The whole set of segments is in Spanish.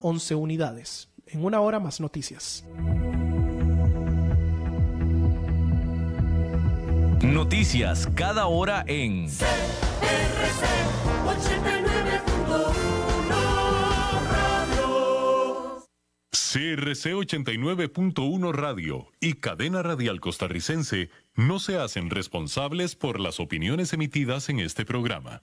11 unidades. En una hora más noticias. Noticias cada hora en CRC 89.1 Radio y Cadena Radial Costarricense no se hacen responsables por las opiniones emitidas en este programa.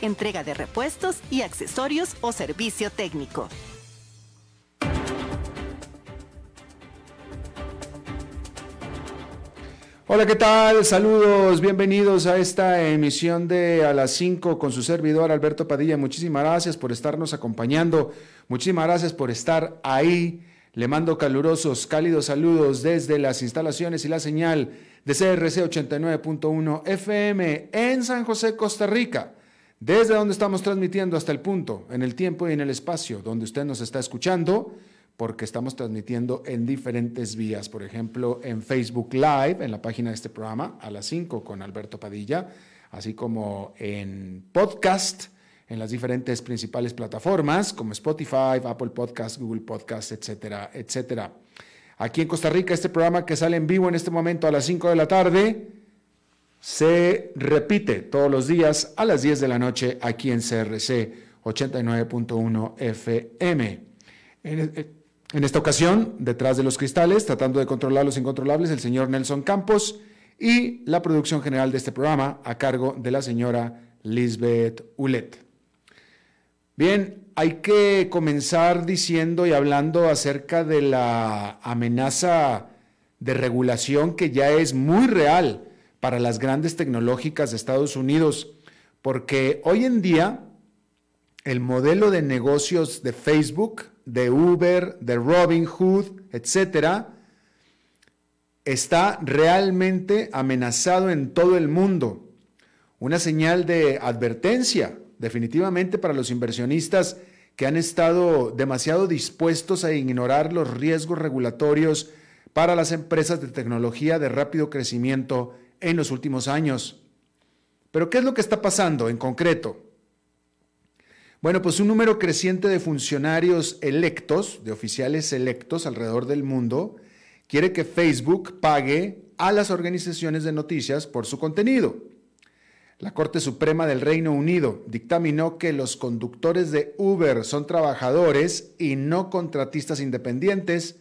entrega de repuestos y accesorios o servicio técnico. Hola, ¿qué tal? Saludos, bienvenidos a esta emisión de A las 5 con su servidor Alberto Padilla. Muchísimas gracias por estarnos acompañando, muchísimas gracias por estar ahí. Le mando calurosos, cálidos saludos desde las instalaciones y la señal de CRC 89.1 FM en San José, Costa Rica, desde donde estamos transmitiendo hasta el punto, en el tiempo y en el espacio donde usted nos está escuchando, porque estamos transmitiendo en diferentes vías, por ejemplo, en Facebook Live, en la página de este programa, a las 5 con Alberto Padilla, así como en podcast, en las diferentes principales plataformas como Spotify, Apple Podcast, Google Podcast, etcétera, etcétera. Aquí en Costa Rica, este programa que sale en vivo en este momento a las 5 de la tarde, se repite todos los días a las 10 de la noche aquí en CRC 89.1 FM. En, esta ocasión, detrás de los cristales, tratando de controlar los incontrolables, el señor Nelson Campos y la producción general de este programa a cargo de la señora Lisbeth Ulet. Bien, hay que comenzar diciendo y hablando acerca de la amenaza de regulación que ya es muy real para las grandes tecnológicas de Estados Unidos, porque hoy en día el modelo de negocios de Facebook, de Uber, de Robinhood, etcétera, está realmente amenazado en todo el mundo. Una señal de advertencia definitivamente para los inversionistas que han estado demasiado dispuestos a ignorar los riesgos regulatorios para las empresas de tecnología de rápido crecimiento en los últimos años. Pero ¿qué es lo que está pasando en concreto? Bueno, pues un número creciente de funcionarios electos, de oficiales electos alrededor del mundo, quiere que Facebook pague a las organizaciones de noticias por su contenido. La Corte Suprema del Reino Unido dictaminó que los conductores de Uber son trabajadores y no contratistas independientes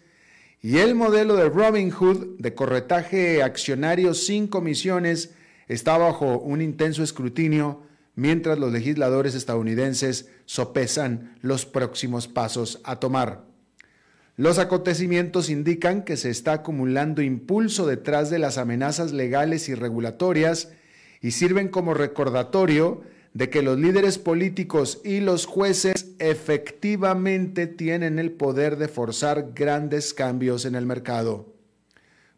y el modelo de Robinhood de corretaje accionario sin comisiones está bajo un intenso escrutinio mientras los legisladores estadounidenses sopesan los próximos pasos a tomar. Los acontecimientos indican que se está acumulando impulso detrás de las amenazas legales y regulatorias y sirven como recordatorio de que los líderes políticos y los jueces efectivamente tienen el poder de forzar grandes cambios en el mercado.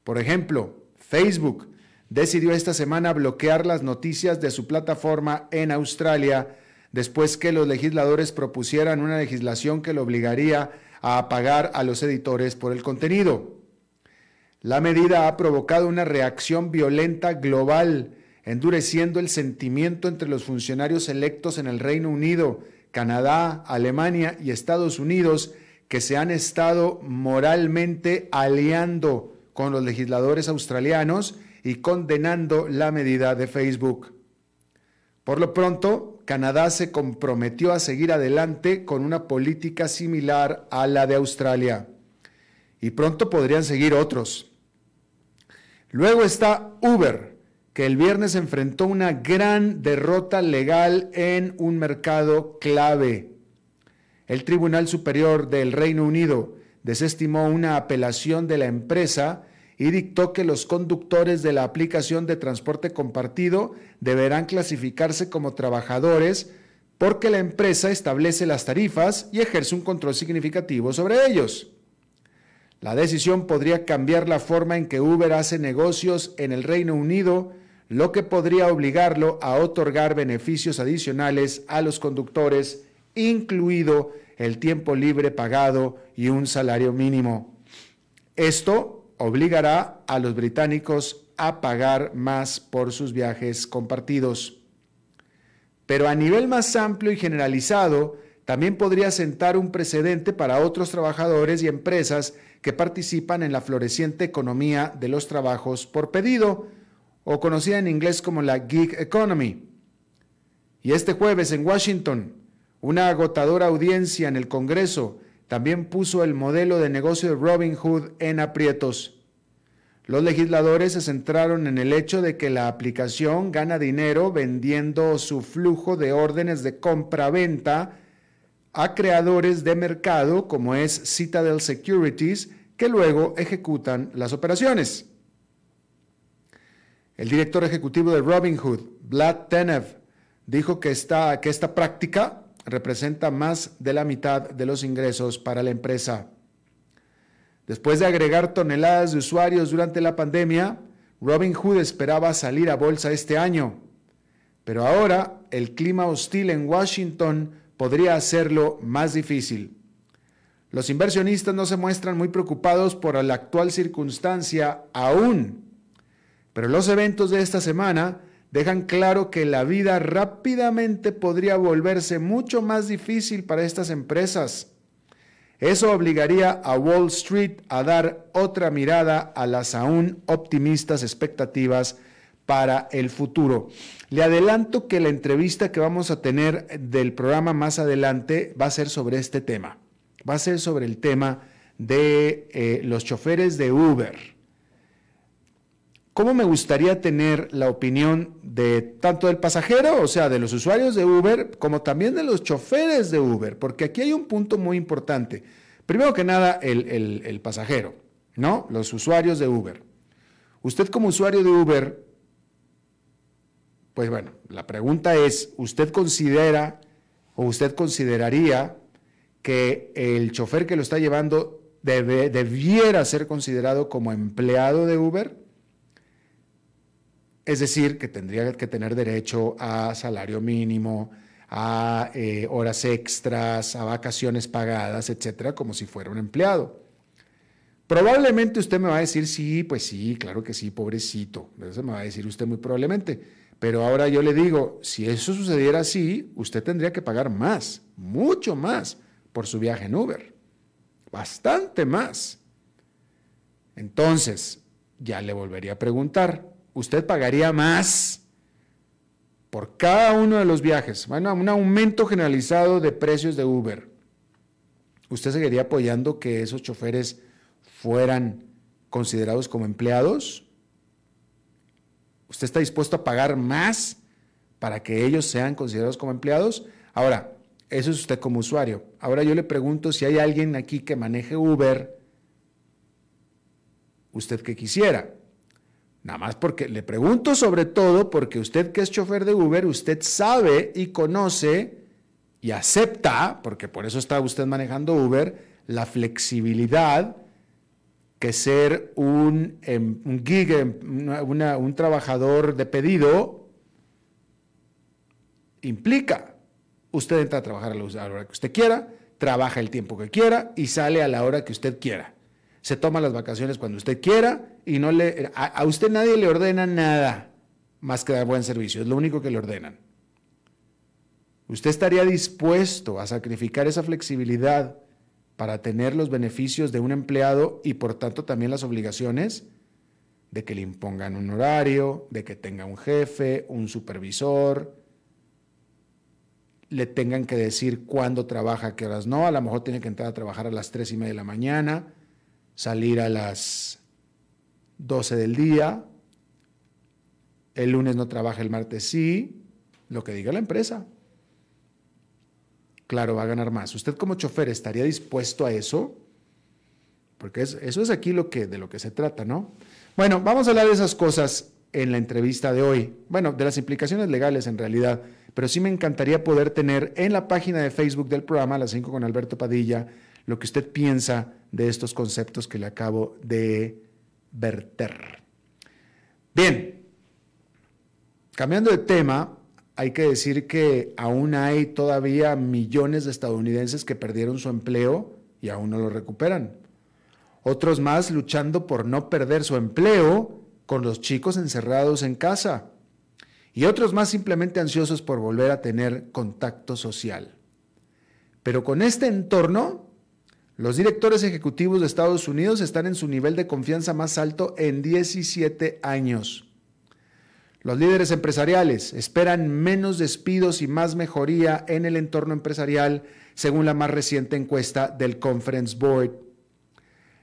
Por ejemplo, Facebook decidió esta semana bloquear las noticias de su plataforma en Australia después que los legisladores propusieran una legislación que lo obligaría a pagar a los editores por el contenido. La medida ha provocado una reacción violenta global endureciendo el sentimiento entre los funcionarios electos en el Reino Unido, Canadá, Alemania y Estados Unidos que se han estado moralmente aliando con los legisladores australianos y condenando la medida de Facebook. Por lo pronto, Canadá se comprometió a seguir adelante con una política similar a la de Australia. Y pronto podrían seguir otros. Luego está Uber, que el viernes enfrentó una gran derrota legal en un mercado clave. El Tribunal Superior del Reino Unido desestimó una apelación de la empresa y dictó que los conductores de la aplicación de transporte compartido deberán clasificarse como trabajadores porque la empresa establece las tarifas y ejerce un control significativo sobre ellos. La decisión podría cambiar la forma en que Uber hace negocios en el Reino Unido, lo que podría obligarlo a otorgar beneficios adicionales a los conductores, incluido el tiempo libre pagado y un salario mínimo. Esto obligará a los británicos a pagar más por sus viajes compartidos. Pero a nivel más amplio y generalizado, también podría sentar un precedente para otros trabajadores y empresas que participan en la floreciente economía de los trabajos por pedido, o conocida en inglés como la gig economy. Y este jueves en Washington, una agotadora audiencia en el Congreso también puso el modelo de negocio de Robin Hood en aprietos. Los legisladores se centraron en el hecho de que la aplicación gana dinero vendiendo su flujo de órdenes de compra-venta a creadores de mercado como es Citadel Securities, que luego ejecutan las operaciones. El director ejecutivo de Robinhood, Vlad Tenev, dijo que esta, práctica representa más de la mitad de los ingresos para la empresa. Después de agregar toneladas de usuarios durante la pandemia, Robinhood esperaba salir a bolsa este año. Pero ahora el clima hostil en Washington podría hacerlo más difícil. Los inversionistas no se muestran muy preocupados por la actual circunstancia aún, pero los eventos de esta semana dejan claro que la vida rápidamente podría volverse mucho más difícil para estas empresas. Eso obligaría a Wall Street a dar otra mirada a las aún optimistas expectativas para el futuro. Le adelanto que la entrevista que vamos a tener del programa más adelante va a ser sobre este tema. Va a ser sobre el tema de eh, los choferes de Uber. ¿Cómo me gustaría tener la opinión de tanto del pasajero, o sea, de los usuarios de Uber, como también de los choferes de Uber? Porque aquí hay un punto muy importante. Primero que nada, el, el pasajero, ¿no? Los usuarios de Uber. Usted como usuario de Uber, pues bueno, la pregunta es, ¿usted considera o usted consideraría que el chofer que lo está llevando debiera ser considerado como empleado de Uber? Es decir, que tendría que tener derecho a salario mínimo, a eh, horas extras, a vacaciones pagadas, etcétera, como si fuera un empleado. Probablemente usted me va a decir, sí, pues sí, claro que sí, pobrecito. Eso me va a decir usted muy probablemente. Pero ahora yo le digo, si eso sucediera así, usted tendría que pagar más, mucho más, por su viaje en Uber. Bastante más. Entonces, ya le volvería a preguntar, usted pagaría más por cada uno de los viajes. Bueno, un aumento generalizado de precios de Uber. ¿Usted seguiría apoyando que esos choferes fueran considerados como empleados? ¿Usted está dispuesto a pagar más para que ellos sean considerados como empleados? Ahora, eso es usted como usuario. Ahora yo le pregunto si hay alguien aquí que maneje Uber, usted que quisiera. Nada más porque le pregunto sobre todo porque usted que es chofer de Uber, usted sabe y conoce y acepta, porque por eso está usted manejando Uber, la flexibilidad que ser un, em, un gig, em, un trabajador de pedido implica. Usted entra a trabajar a la hora que usted quiera, trabaja el tiempo que quiera y sale a la hora que usted quiera se toma las vacaciones cuando usted quiera y no le a, usted nadie le ordena nada más que dar buen servicio, es lo único que le ordenan. ¿Usted estaría dispuesto a sacrificar esa flexibilidad para tener los beneficios de un empleado y por tanto también las obligaciones de que le impongan un horario, de que tenga un jefe, un supervisor, le tengan que decir cuándo trabaja, qué horas no. A lo mejor tiene que entrar a trabajar a las 3 y media de la mañana, salir a las 12 del día. El lunes no trabaja, el martes sí. Lo que diga la empresa. Claro, va a ganar más. ¿Usted como chofer estaría dispuesto a eso? Porque eso es aquí lo que, de lo que se trata, ¿no? Bueno, vamos a hablar de esas cosas en la entrevista de hoy. Bueno, de las implicaciones legales en realidad, pero sí me encantaría poder tener en la página de Facebook del programa, las 5 con Alberto Padilla, lo que usted piensa de estos conceptos que le acabo de verter. Bien, cambiando de tema, hay que decir que aún hay todavía millones de estadounidenses que perdieron su empleo y aún no lo recuperan. Otros más luchando por no perder su empleo con los chicos encerrados en casa. Y otros más simplemente ansiosos por volver a tener contacto social. Pero con este entorno, los directores ejecutivos de Estados Unidos están en su nivel de confianza más alto en 17 años. Los líderes empresariales esperan menos despidos y más mejoría en el entorno empresarial, según la más reciente encuesta del Conference Board.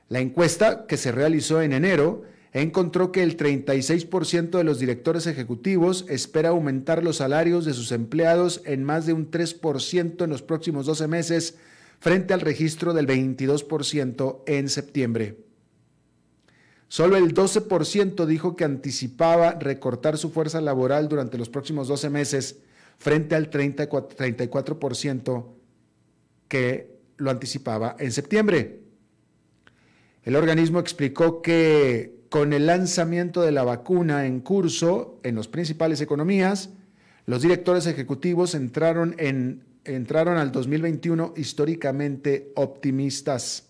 La encuesta, que se realizó en enero, encontró que el 36% de los directores ejecutivos espera aumentar los salarios de sus empleados en más de un 3% en los próximos 12 meses, frente al registro del 22% en septiembre. Solo el 12% dijo que anticipaba recortar su fuerza laboral durante los próximos 12 meses frente al 34% que lo anticipaba en septiembre. El organismo explicó que con el lanzamiento de la vacuna en curso en las principales economías, los directores ejecutivos entraron, en, entraron al 2021 históricamente optimistas.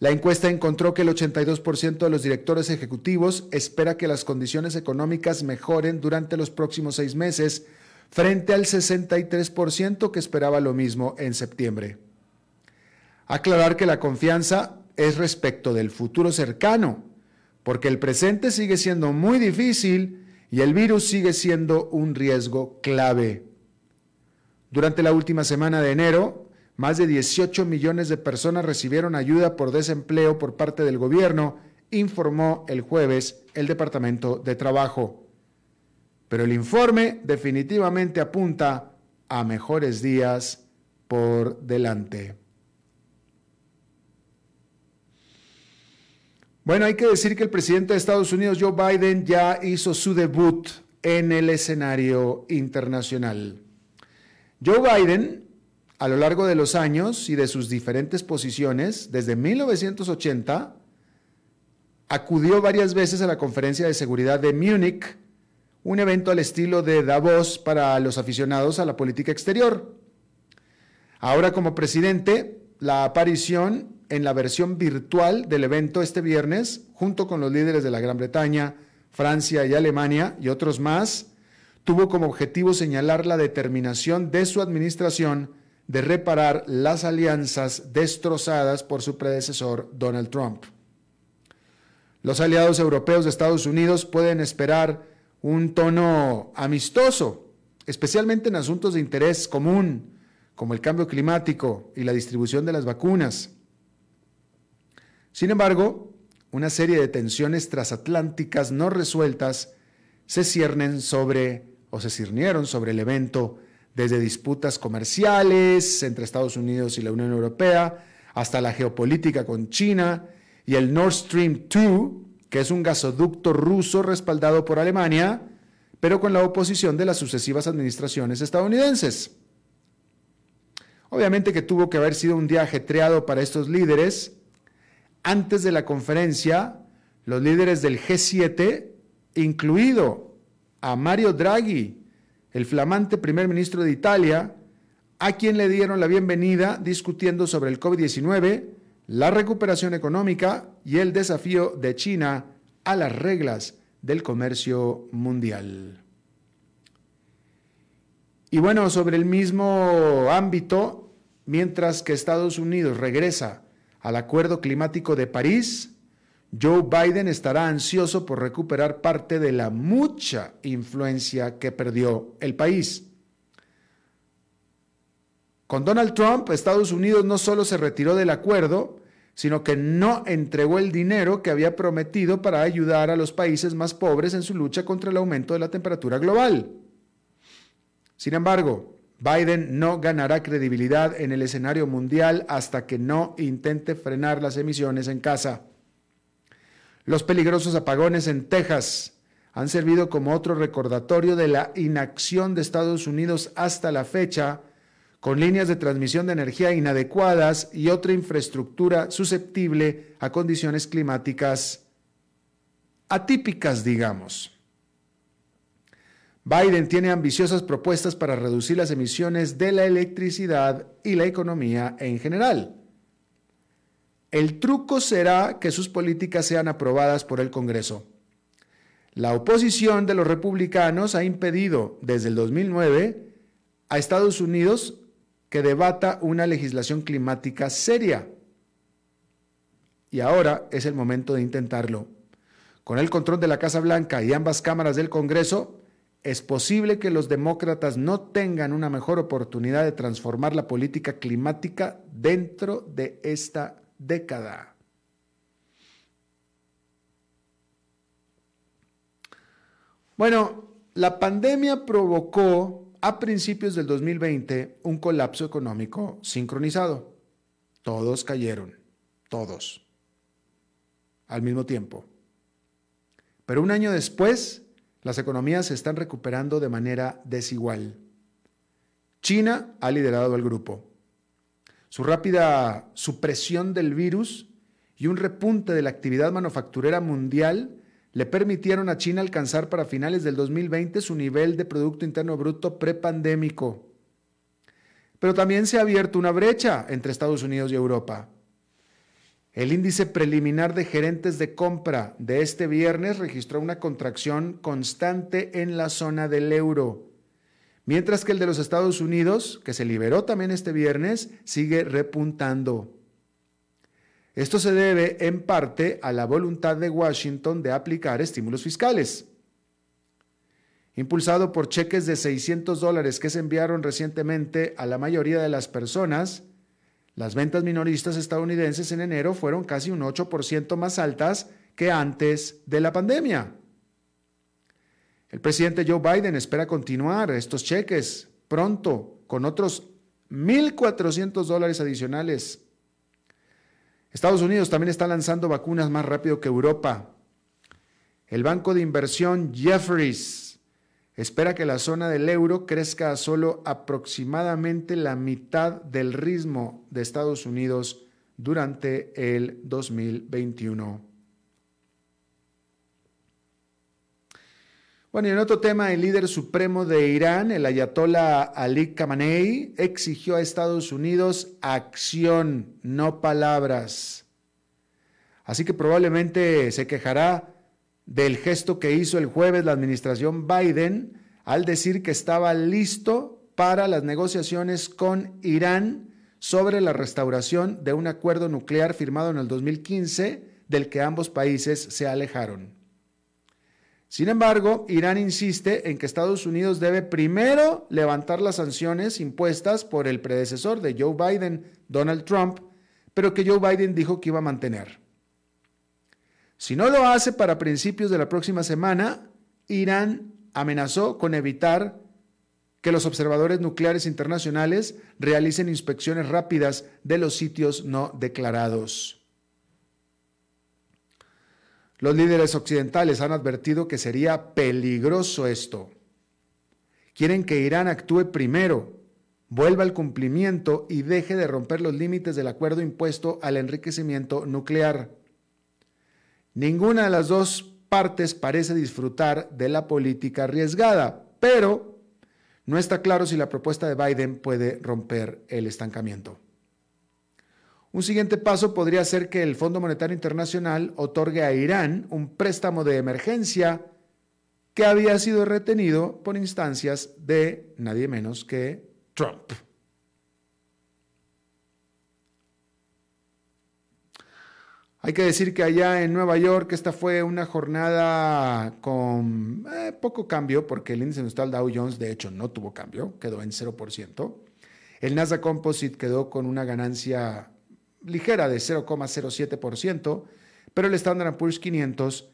La encuesta encontró que el 82% de los directores ejecutivos espera que las condiciones económicas mejoren durante los próximos seis meses, frente al 63% que esperaba lo mismo en septiembre. Aclarar que la confianza es respecto del futuro cercano, porque el presente sigue siendo muy difícil y el virus sigue siendo un riesgo clave. Durante la última semana de enero, más de 18 millones de personas recibieron ayuda por desempleo por parte del gobierno, informó el jueves el Departamento de Trabajo. Pero el informe definitivamente apunta a mejores días por delante. Bueno, hay que decir que el presidente de Estados Unidos, Joe Biden, ya hizo su debut en el escenario internacional. Joe Biden a lo largo de los años y de sus diferentes posiciones, desde 1980, acudió varias veces a la Conferencia de Seguridad de Múnich, un evento al estilo de Davos para los aficionados a la política exterior. Ahora como presidente, la aparición en la versión virtual del evento este viernes, junto con los líderes de la Gran Bretaña, Francia y Alemania y otros más, tuvo como objetivo señalar la determinación de su administración de reparar las alianzas destrozadas por su predecesor Donald Trump. Los aliados europeos de Estados Unidos pueden esperar un tono amistoso, especialmente en asuntos de interés común, como el cambio climático y la distribución de las vacunas. Sin embargo, una serie de tensiones transatlánticas no resueltas se ciernen sobre o se cirnieron sobre el evento desde disputas comerciales entre Estados Unidos y la Unión Europea, hasta la geopolítica con China y el Nord Stream 2, que es un gasoducto ruso respaldado por Alemania, pero con la oposición de las sucesivas administraciones estadounidenses. Obviamente que tuvo que haber sido un día ajetreado para estos líderes. Antes de la conferencia, los líderes del G7, incluido a Mario Draghi, el flamante primer ministro de Italia, a quien le dieron la bienvenida discutiendo sobre el COVID-19, la recuperación económica y el desafío de China a las reglas del comercio mundial. Y bueno, sobre el mismo ámbito, mientras que Estados Unidos regresa al Acuerdo Climático de París, Joe Biden estará ansioso por recuperar parte de la mucha influencia que perdió el país. Con Donald Trump, Estados Unidos no solo se retiró del acuerdo, sino que no entregó el dinero que había prometido para ayudar a los países más pobres en su lucha contra el aumento de la temperatura global. Sin embargo, Biden no ganará credibilidad en el escenario mundial hasta que no intente frenar las emisiones en casa. Los peligrosos apagones en Texas han servido como otro recordatorio de la inacción de Estados Unidos hasta la fecha, con líneas de transmisión de energía inadecuadas y otra infraestructura susceptible a condiciones climáticas atípicas, digamos. Biden tiene ambiciosas propuestas para reducir las emisiones de la electricidad y la economía en general. El truco será que sus políticas sean aprobadas por el Congreso. La oposición de los republicanos ha impedido desde el 2009 a Estados Unidos que debata una legislación climática seria. Y ahora es el momento de intentarlo. Con el control de la Casa Blanca y ambas cámaras del Congreso, es posible que los demócratas no tengan una mejor oportunidad de transformar la política climática dentro de esta década. Bueno, la pandemia provocó a principios del 2020 un colapso económico sincronizado. Todos cayeron, todos, al mismo tiempo. Pero un año después, las economías se están recuperando de manera desigual. China ha liderado el grupo. Su rápida supresión del virus y un repunte de la actividad manufacturera mundial le permitieron a China alcanzar para finales del 2020 su nivel de Producto Interno Bruto prepandémico. Pero también se ha abierto una brecha entre Estados Unidos y Europa. El índice preliminar de gerentes de compra de este viernes registró una contracción constante en la zona del euro, mientras que el de los Estados Unidos, que se liberó también este viernes, sigue repuntando. Esto se debe en parte a la voluntad de Washington de aplicar estímulos fiscales. Impulsado por cheques de 600 dólares que se enviaron recientemente a la mayoría de las personas, las ventas minoristas estadounidenses en enero fueron casi un 8% más altas que antes de la pandemia. El presidente Joe Biden espera continuar estos cheques pronto con otros 1.400 dólares adicionales. Estados Unidos también está lanzando vacunas más rápido que Europa. El banco de inversión Jefferies espera que la zona del euro crezca a solo aproximadamente la mitad del ritmo de Estados Unidos durante el 2021. Bueno, y en otro tema, el líder supremo de Irán, el ayatollah Ali Khamenei, exigió a Estados Unidos acción, no palabras. Así que probablemente se quejará del gesto que hizo el jueves la administración Biden al decir que estaba listo para las negociaciones con Irán sobre la restauración de un acuerdo nuclear firmado en el 2015 del que ambos países se alejaron. Sin embargo, Irán insiste en que Estados Unidos debe primero levantar las sanciones impuestas por el predecesor de Joe Biden, Donald Trump, pero que Joe Biden dijo que iba a mantener. Si no lo hace para principios de la próxima semana, Irán amenazó con evitar que los observadores nucleares internacionales realicen inspecciones rápidas de los sitios no declarados. Los líderes occidentales han advertido que sería peligroso esto. Quieren que Irán actúe primero, vuelva al cumplimiento y deje de romper los límites del acuerdo impuesto al enriquecimiento nuclear. Ninguna de las dos partes parece disfrutar de la política arriesgada, pero no está claro si la propuesta de Biden puede romper el estancamiento. Un siguiente paso podría ser que el Fondo Monetario Internacional otorgue a Irán un préstamo de emergencia que había sido retenido por instancias de nadie menos que Trump. Hay que decir que allá en Nueva York esta fue una jornada con eh, poco cambio, porque el índice industrial Dow Jones de hecho no tuvo cambio, quedó en 0%. El Nasdaq Composite quedó con una ganancia ligera de 0,07%, pero el Standard Poor's 500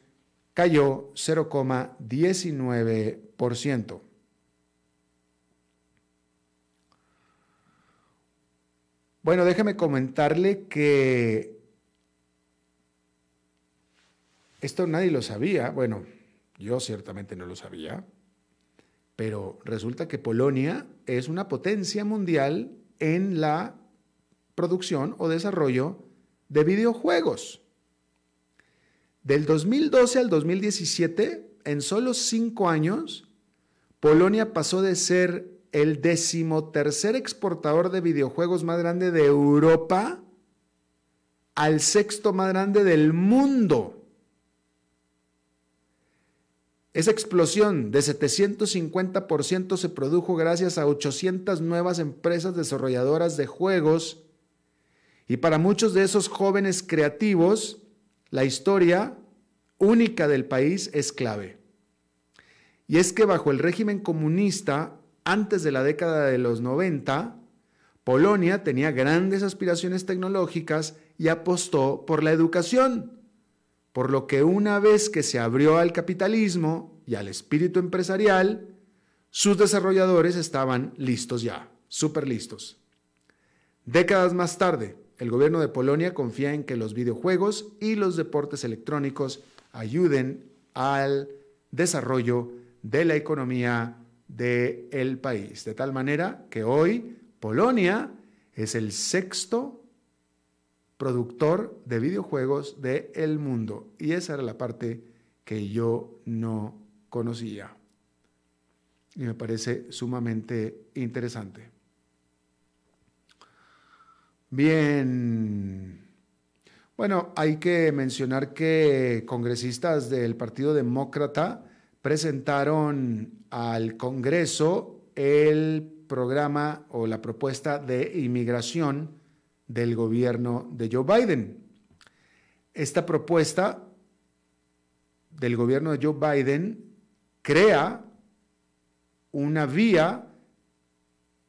cayó 0,19%. Bueno, déjeme comentarle que esto nadie lo sabía, bueno, yo ciertamente no lo sabía, pero resulta que Polonia es una potencia mundial en la producción o desarrollo de videojuegos. Del 2012 al 2017, en solo cinco años, Polonia pasó de ser el decimotercer exportador de videojuegos más grande de Europa al sexto más grande del mundo. Esa explosión de 750% se produjo gracias a 800 nuevas empresas desarrolladoras de juegos y para muchos de esos jóvenes creativos, la historia única del país es clave. Y es que bajo el régimen comunista, antes de la década de los 90, Polonia tenía grandes aspiraciones tecnológicas y apostó por la educación, por lo que una vez que se abrió al capitalismo y al espíritu empresarial, sus desarrolladores estaban listos ya, súper listos. Décadas más tarde, el gobierno de Polonia confía en que los videojuegos y los deportes electrónicos ayuden al desarrollo de la economía del país. De tal manera que hoy Polonia es el sexto productor de videojuegos del mundo. Y esa era la parte que yo no conocía. Y me parece sumamente interesante. Bien. Bueno, hay que mencionar que congresistas del Partido Demócrata presentaron al Congreso el programa o la propuesta de inmigración del gobierno de Joe Biden. Esta propuesta del gobierno de Joe Biden crea una vía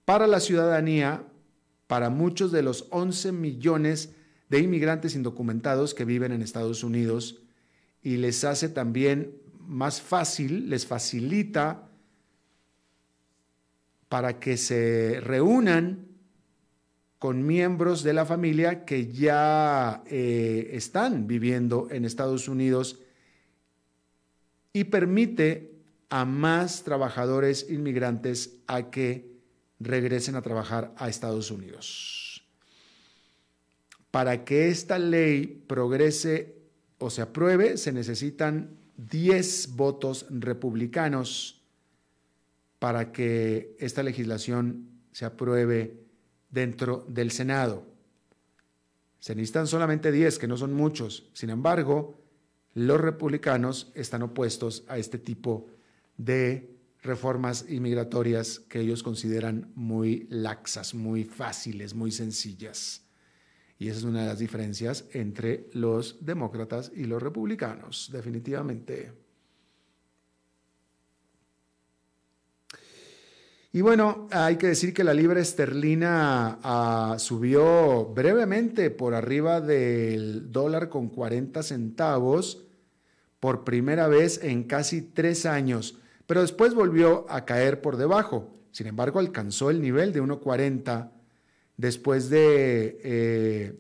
para la ciudadanía para muchos de los 11 millones de inmigrantes indocumentados que viven en Estados Unidos y les hace también más fácil, les facilita para que se reúnan con miembros de la familia que ya eh, están viviendo en Estados Unidos y permite a más trabajadores inmigrantes a que regresen a trabajar a Estados Unidos. Para que esta ley progrese o se apruebe, se necesitan 10 votos republicanos para que esta legislación se apruebe dentro del Senado. Se necesitan solamente 10, que no son muchos. Sin embargo, los republicanos están opuestos a este tipo de reformas inmigratorias que ellos consideran muy laxas, muy fáciles, muy sencillas. Y esa es una de las diferencias entre los demócratas y los republicanos, definitivamente. Y bueno, hay que decir que la libra esterlina ah, subió brevemente por arriba del dólar con 40 centavos por primera vez en casi tres años, pero después volvió a caer por debajo. Sin embargo, alcanzó el nivel de 1.40 después de eh,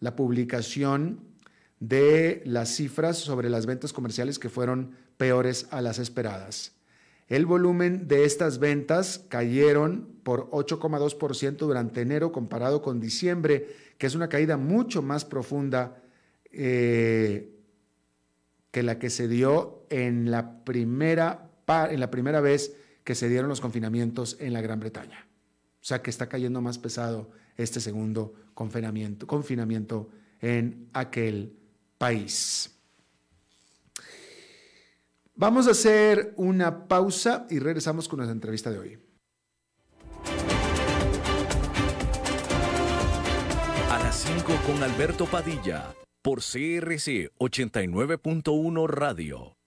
la publicación de las cifras sobre las ventas comerciales que fueron peores a las esperadas. El volumen de estas ventas cayeron por 8,2% durante enero comparado con diciembre, que es una caída mucho más profunda eh, que la que se dio en la, primera, en la primera vez que se dieron los confinamientos en la Gran Bretaña. O sea que está cayendo más pesado este segundo confinamiento, confinamiento en aquel país. Vamos a hacer una pausa y regresamos con nuestra entrevista de hoy. A las 5 con Alberto Padilla por CRC 89.1 Radio.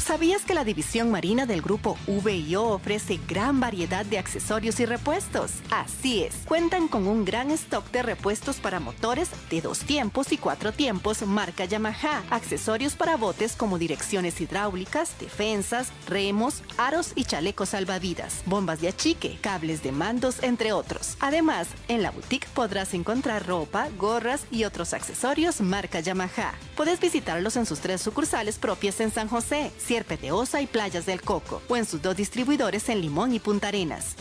¿Sabías que la división marina del grupo VIO ofrece gran variedad de accesorios y repuestos? Así es, cuentan con un gran stock de repuestos para motores de dos tiempos y cuatro tiempos marca Yamaha, accesorios para botes como direcciones hidráulicas, defensas, remos, aros y chalecos salvavidas, bombas de achique, cables de mandos, entre otros. Además, en la boutique podrás encontrar ropa, gorras y otros accesorios marca Yamaha. Puedes visitarlos en sus tres sucursales propias en San José, Sierpe de Osa y Playas del Coco, o en sus dos distribuidores en Limón y Punta Arenas.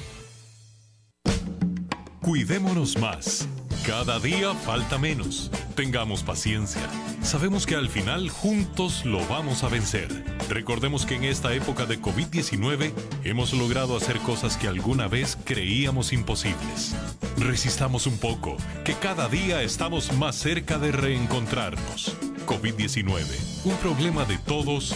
Cuidémonos más. Cada día falta menos. Tengamos paciencia. Sabemos que al final juntos lo vamos a vencer. Recordemos que en esta época de COVID-19 hemos logrado hacer cosas que alguna vez creíamos imposibles. Resistamos un poco, que cada día estamos más cerca de reencontrarnos. COVID-19, un problema de todos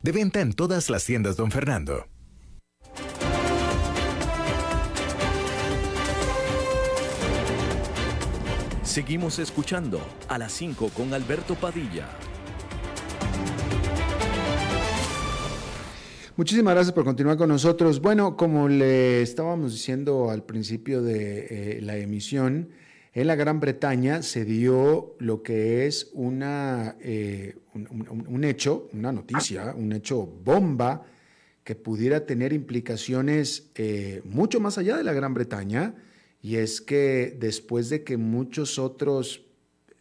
De venta en todas las tiendas, don Fernando. Seguimos escuchando a las 5 con Alberto Padilla. Muchísimas gracias por continuar con nosotros. Bueno, como le estábamos diciendo al principio de eh, la emisión, en la Gran Bretaña se dio lo que es una, eh, un, hecho, una noticia, un hecho bomba que pudiera tener implicaciones eh, mucho más allá de la Gran Bretaña, y es que después de que muchos otros,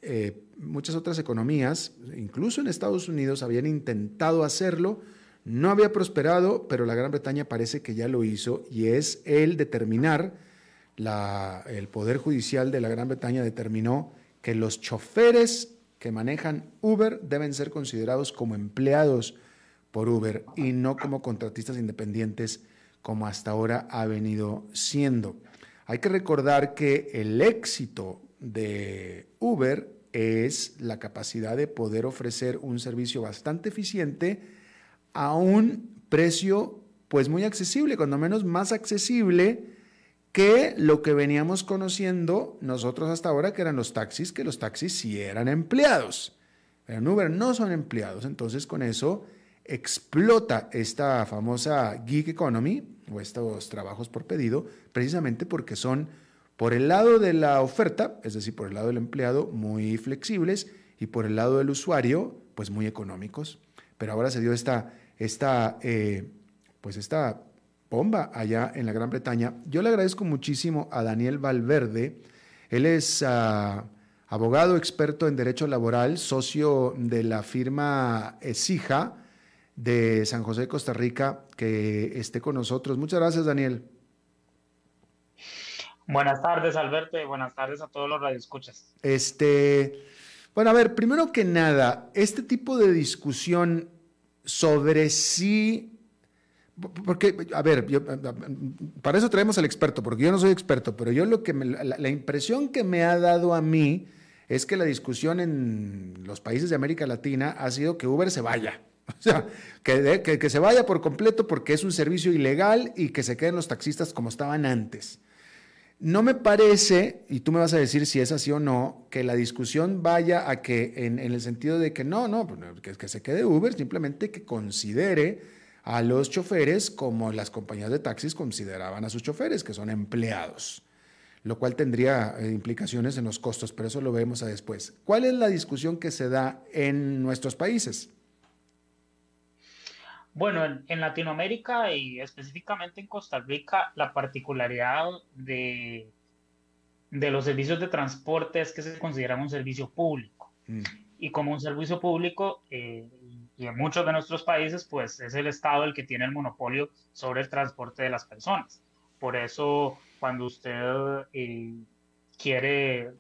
eh, muchas otras economías, incluso en Estados Unidos, habían intentado hacerlo, no había prosperado, pero la Gran Bretaña parece que ya lo hizo, y es el determinar el Poder Judicial de la Gran Bretaña determinó que los choferes que manejan Uber deben ser considerados como empleados por Uber y no como contratistas independientes como hasta ahora ha venido siendo. Hay que recordar que el éxito de Uber es la capacidad de poder ofrecer un servicio bastante eficiente a un precio pues muy accesible, cuando menos más accesible que lo que veníamos conociendo nosotros hasta ahora, que eran los taxis, que los taxis sí eran empleados. Pero en Uber no son empleados, entonces con eso explota esta famosa gig economy o estos trabajos por pedido, precisamente porque son por el lado de la oferta, es decir, por el lado del empleado, muy flexibles y por el lado del usuario, pues muy económicos. Pero ahora se dio esta, esta, eh, pues esta bomba allá en la Gran Bretaña. Yo le agradezco muchísimo a Daniel Valverde. Él es ah, abogado experto en derecho laboral, socio de la firma Esija de San José, Costa Rica, que esté con nosotros. Muchas gracias, Daniel. Buenas tardes, Alberto, y buenas tardes a todos los radioescuchas. Este, bueno, a ver, primero que nada, este tipo de discusión sobre si porque, a ver, para eso traemos al experto, porque yo no soy experto, pero yo lo que la, impresión que me ha dado a mí es que la discusión en los países de América Latina ha sido que Uber se vaya. O sea, que, se vaya por completo porque es un servicio ilegal y que se queden los taxistas como estaban antes. No me parece, y tú me vas a decir si es así o no, que la discusión vaya a que en, el sentido de que no, no, pues, que se quede Uber, simplemente que considere a los choferes como las compañías de taxis consideraban a sus choferes, que son empleados, lo cual tendría eh, implicaciones en los costos, pero eso lo vemos a después. ¿Cuál es la discusión que se da en nuestros países? Bueno, en, Latinoamérica y específicamente en Costa Rica, la particularidad de, de los servicios de transporte es que se consideran un servicio público. Mm. Y como un servicio público, eh, y en muchos de nuestros países, pues es el Estado el que tiene el monopolio sobre el transporte de las personas. Por eso, cuando usted eh, quiere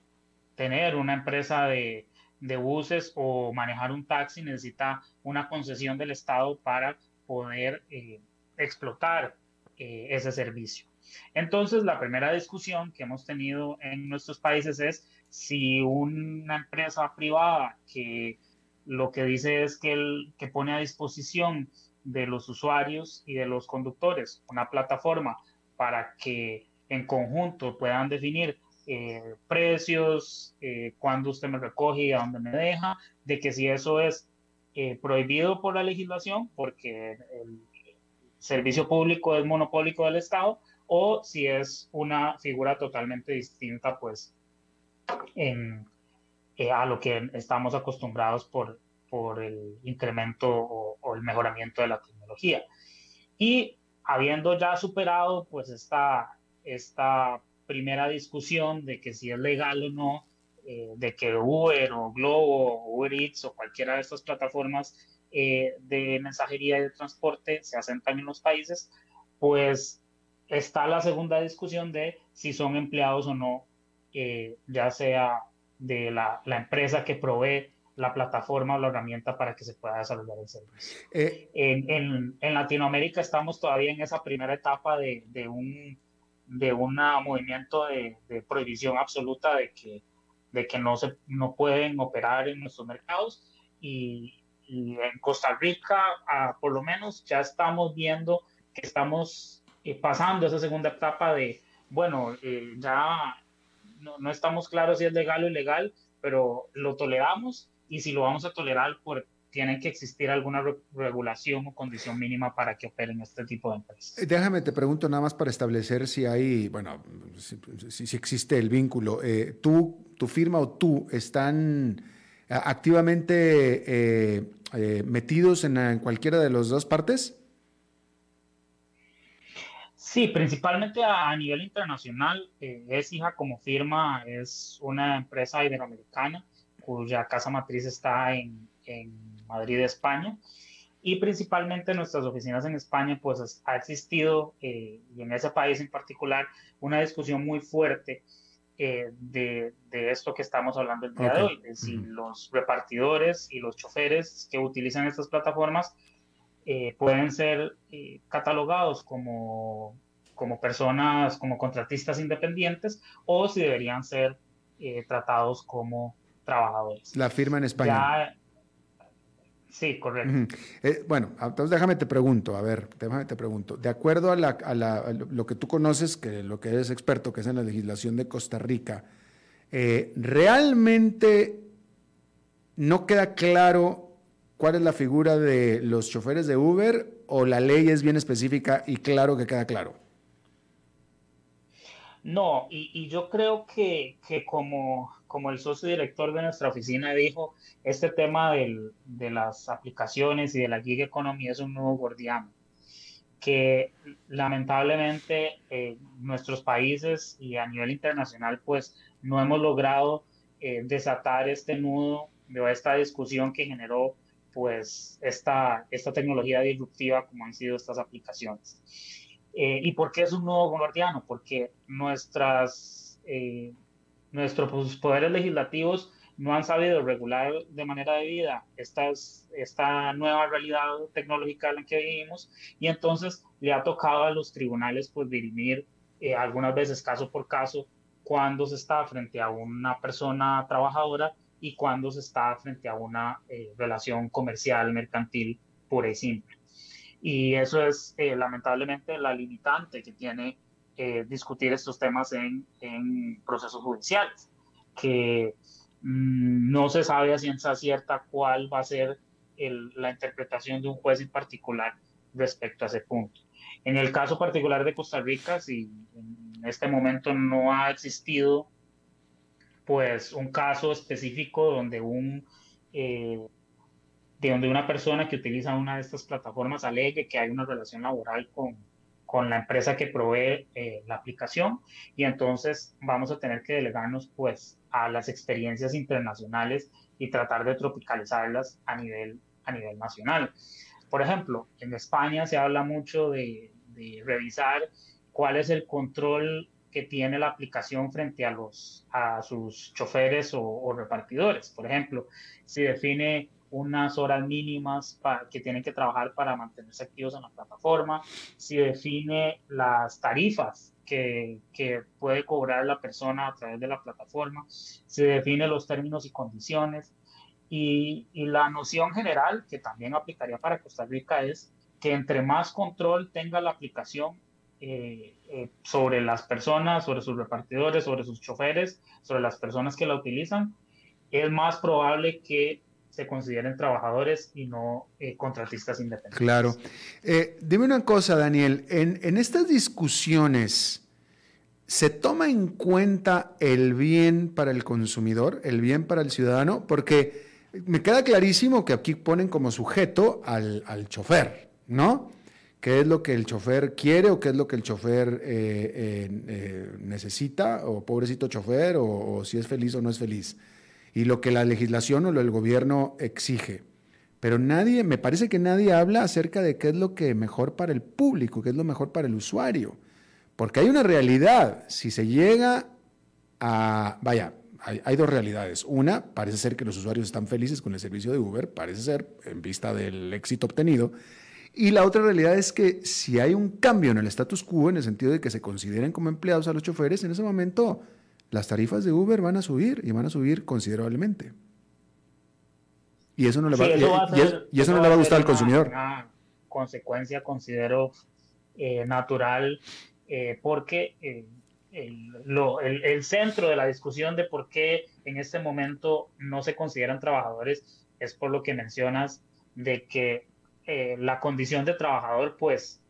tener una empresa de, de buses o manejar un taxi, necesita una concesión del Estado para poder eh, explotar eh, ese servicio. Entonces, la primera discusión que hemos tenido en nuestros países es si una empresa privada que lo que dice es que, el, que pone a disposición de los usuarios y de los conductores una plataforma para que en conjunto puedan definir eh, precios, eh, cuándo usted me recoge y a dónde me deja, de que si eso es eh, prohibido por la legislación, porque el servicio público es monopólico del Estado, o si es una figura totalmente distinta, pues, en, a lo que estamos acostumbrados por, por el incremento o, o, el mejoramiento de la tecnología. Y habiendo ya superado, pues, esta, esta primera discusión de que si es legal o no, eh, de que Uber o Globo o Uber Eats o cualquiera de estas plataformas eh, de mensajería y de transporte se asentan en los países, pues está la segunda discusión de si son empleados o no, eh, ya sea de la, la, empresa que provee la plataforma o la herramienta para que se pueda desarrollar el servicio. En, en, en, Latinoamérica estamos todavía en esa primera etapa de, de un de un movimiento de, prohibición absoluta de que, de que no, se, no pueden operar en nuestros mercados y, en Costa Rica ah, por lo menos ya estamos viendo que estamos eh, pasando esa segunda etapa de, bueno, eh, ya no, no, estamos claros si es legal o ilegal, pero lo toleramos y si lo vamos a tolerar por, tienen que existir alguna regulación o condición mínima para que operen este tipo de empresas. Eh, déjame, te pregunto nada más para establecer si hay, bueno, si, existe el vínculo. Eh, ¿Tú, tu firma o tú están activamente eh, metidos en, cualquiera de las dos partes? Sí, principalmente a, nivel internacional. es hija como firma, es una empresa iberoamericana cuya casa matriz está en, en Madrid, España. Y principalmente nuestras oficinas en España, pues ha existido, eh, y en ese país en particular, una discusión muy fuerte eh, de, de, esto que estamos hablando el día de hoy, es decir, los repartidores y los choferes que utilizan estas plataformas eh, pueden ser catalogados como, como personas, como contratistas independientes, o si deberían ser tratados como trabajadores. La firma en España. Sí, correcto. Eh, bueno, entonces déjame te pregunto, a ver, déjame te pregunto, de acuerdo a, lo que tú conoces, que lo que eres experto, que es en la legislación de Costa Rica, eh, ¿realmente no queda claro cuál es la figura de los choferes de Uber o la ley es bien específica y claro que queda claro? No, y, yo creo que, como, el socio director de nuestra oficina dijo, este tema de las aplicaciones y de la gig economy es un nuevo gordiano, que lamentablemente eh, nuestros países y a nivel internacional pues no hemos logrado eh, desatar este nudo de esta discusión que generó pues esta, esta tecnología disruptiva como han sido estas aplicaciones. Eh, ¿Y por qué es un nuevo guardiano? Porque nuestras, eh, nuestros poderes legislativos no han sabido regular de manera debida estas, esta nueva realidad tecnológica en la que vivimos y entonces le ha tocado a los tribunales pues dirimir eh, algunas veces caso por caso cuando se está frente a una persona trabajadora y cuando se está frente a una relación comercial, mercantil pura y simple. Y eso es eh, lamentablemente la limitante que tiene eh, discutir estos temas en, en procesos judiciales, que mm, no se sabe a ciencia cierta cuál va a ser el, la interpretación de un juez en particular respecto a ese punto. En el caso particular de Costa Rica, si en este momento no ha existido pues un caso específico donde un eh, de donde una persona que utiliza una de estas plataformas alegue que hay una relación laboral con, con la empresa que provee eh, la aplicación y entonces vamos a tener que delegarnos pues a las experiencias internacionales y tratar de tropicalizarlas a nivel, a nivel nacional. Por ejemplo, en España se habla mucho de, revisar cuál es el control que tiene la aplicación frente a, los, a sus choferes o, repartidores. Por ejemplo, si define unas horas mínimas para, que tienen que trabajar para mantenerse activos en la plataforma, si define las tarifas que, que, puede cobrar la persona a través de la plataforma, se define los términos y condiciones. Y, y, la noción general que también aplicaría para Costa Rica es que entre más control tenga la aplicación eh, eh, sobre las personas, sobre sus repartidores, sobre sus choferes, sobre las personas que la utilizan, es más probable que se consideren trabajadores y no eh, contratistas independientes. Claro. dime una cosa, Daniel, en, estas discusiones, ¿se toma en cuenta el bien para el consumidor, el bien para el ciudadano? Porque me queda clarísimo que aquí ponen como sujeto al, al chofer, ¿no? qué es lo que el chofer quiere o qué es lo que el chofer eh, eh, eh, necesita, o pobrecito chofer, o, si es feliz o no es feliz, y lo que la legislación o lo el gobierno exige. Pero nadie, me parece que nadie habla acerca de qué es lo que mejor para el público, qué es lo mejor para el usuario. Porque hay una realidad, si se llega a, vaya, hay, hay, dos realidades. Una, parece ser que los usuarios están felices con el servicio de Uber, parece ser, en vista del éxito obtenido, y la otra realidad es que si hay un cambio en el status quo, en el sentido de que se consideren como empleados a los choferes, en ese momento las tarifas de Uber van a subir y van a subir considerablemente. Y eso no le va, y, eso, no le va a gustar al consumidor. Una consecuencia, considero, eh, natural, eh, porque eh, el, el centro de la discusión de por qué en este momento no se consideran trabajadores es por lo que mencionas de que eh, la condición de trabajador pues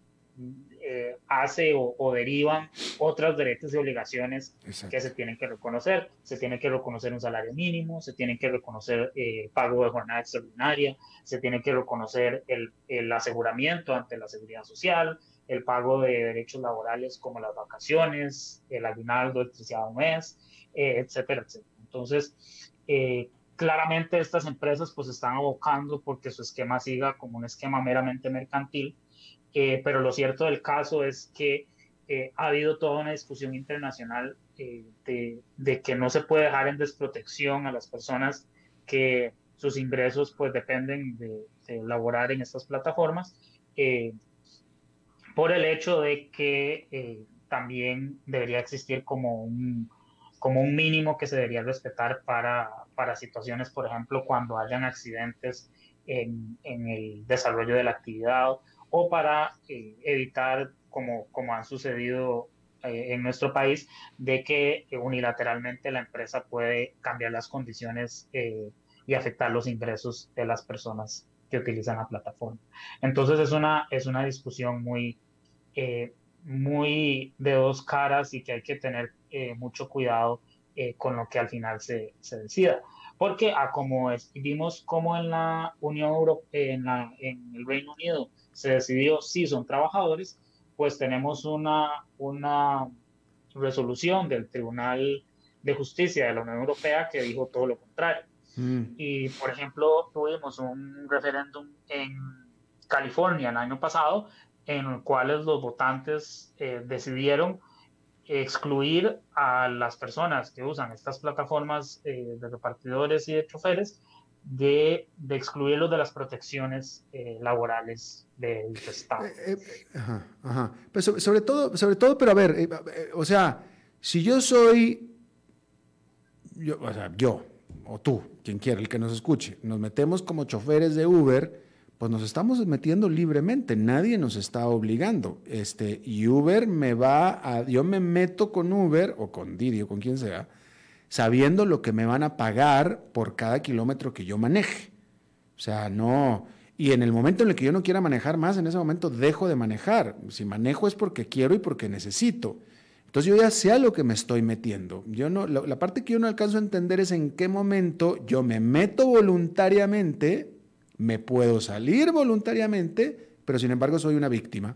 eh, hace o, derivan otros derechos y obligaciones que se tienen que reconocer. Se tiene que reconocer un salario mínimo, se tiene que reconocer el eh, pago de jornada extraordinaria, se tiene que reconocer el, el, aseguramiento ante la seguridad social, el pago de derechos laborales como las vacaciones, el aguinaldo, el triciado mes, etcétera, etcétera. Entonces, claramente estas empresas pues están abocando porque su esquema siga como un esquema meramente mercantil, eh, pero lo cierto del caso es que eh, ha habido toda una discusión internacional eh, de, que no se puede dejar en desprotección a las personas que sus ingresos pues dependen de, de laborar en estas plataformas por el hecho de que también debería existir como un, como un mínimo que se debería respetar para, para situaciones, por ejemplo, cuando hayan accidentes en, en el desarrollo de la actividad o para eh, evitar, como, como han sucedido eh, en nuestro país, de que unilateralmente la empresa puede cambiar las condiciones eh, y afectar los ingresos de las personas que utilizan la plataforma. Entonces es una, es una discusión muy, muy de dos caras y que hay que tener eh, mucho cuidado eh, con lo que al final se, se decida. Porque a ah, como vimos como en la Unión Europea, en, la, en el Reino Unido se decidió si son trabajadores, pues tenemos una, una resolución del Tribunal de Justicia de la Unión Europea que dijo todo lo contrario. Mm. Y, por ejemplo, tuvimos un referéndum en California el año pasado en el cual los votantes eh, decidieron excluir a las personas que usan estas plataformas eh, de repartidores y de choferes de, de excluirlos de las protecciones eh, laborales del Estado. ajá, ajá. Pues sobre, todo, sobre todo, pero a ver, o sea, si yo soy, yo, o sea, yo, o tú, quien quiera, el que nos escuche, nos metemos como choferes de Uber, pues nos estamos metiendo libremente, nadie nos está obligando. Este, y Uber me va a, yo me meto con Uber o con Didi o con quien sea, sabiendo lo que me van a pagar por cada kilómetro que yo maneje. O sea, no, y en el momento en el que yo no quiera manejar más, en ese momento dejo de manejar. Si manejo es porque quiero y porque necesito. Entonces yo ya sé a lo que me estoy metiendo. Yo no, la, la parte que yo no alcanzo a entender es en qué momento yo me meto voluntariamente Me puedo salir voluntariamente, pero sin embargo soy una víctima.